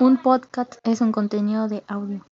Un podcast es un contenido de audio.